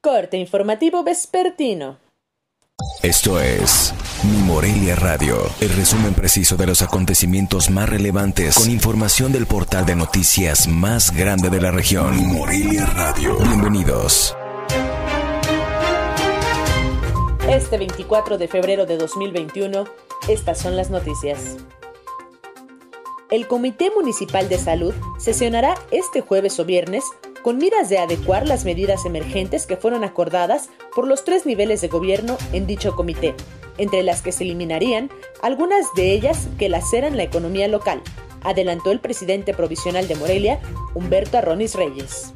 Corte informativo vespertino. Esto es Mi Morelia Radio, el resumen preciso de los acontecimientos más relevantes con información del portal de noticias más grande de la región. Mi Morelia Radio. Bienvenidos. Este 24 de febrero de 2021, estas son las noticias. El Comité Municipal de Salud sesionará este jueves o viernes con miras de adecuar las medidas emergentes que fueron acordadas por los tres niveles de gobierno en dicho comité, entre las que se eliminarían algunas de ellas que laceran la economía local, adelantó el presidente provisional de Morelia, Humberto Arronis Reyes.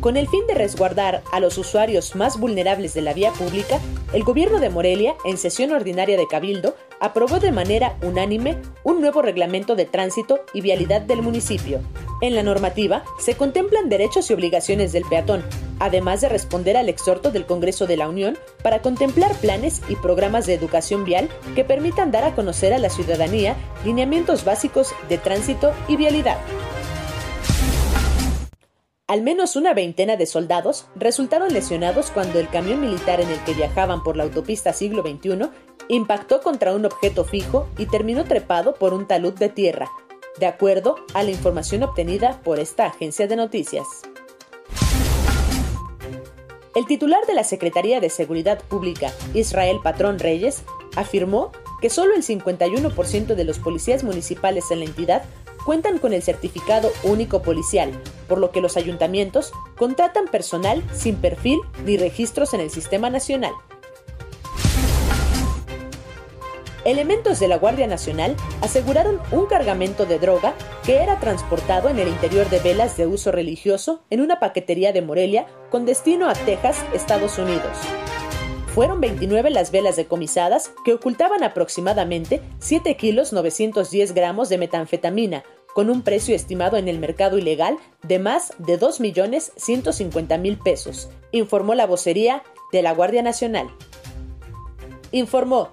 Con el fin de resguardar a los usuarios más vulnerables de la vía pública, el gobierno de Morelia, en sesión ordinaria de Cabildo, aprobó de manera unánime un nuevo reglamento de tránsito y vialidad del municipio. En la normativa se contemplan derechos y obligaciones del peatón, además de responder al exhorto del Congreso de la Unión para contemplar planes y programas de educación vial que permitan dar a conocer a la ciudadanía lineamientos básicos de tránsito y vialidad. Al menos una veintena de soldados resultaron lesionados cuando el camión militar en el que viajaban por la autopista siglo XXI impactó contra un objeto fijo y terminó trepado por un talud de tierra, de acuerdo a la información obtenida por esta agencia de noticias. El titular de la Secretaría de Seguridad Pública, Israel Patrón Reyes, afirmó que solo el 51% de los policías municipales en la entidad cuentan con el certificado único policial, por lo que los ayuntamientos contratan personal sin perfil ni registros en el sistema nacional. Elementos de la Guardia Nacional aseguraron un cargamento de droga que era transportado en el interior de velas de uso religioso en una paquetería de Morelia con destino a Texas, Estados Unidos. Fueron 29 las velas decomisadas que ocultaban aproximadamente 7 kilos 910 gramos de metanfetamina, con un precio estimado en el mercado ilegal de más de 2.150.000 pesos, informó la vocería de la Guardia Nacional. Informó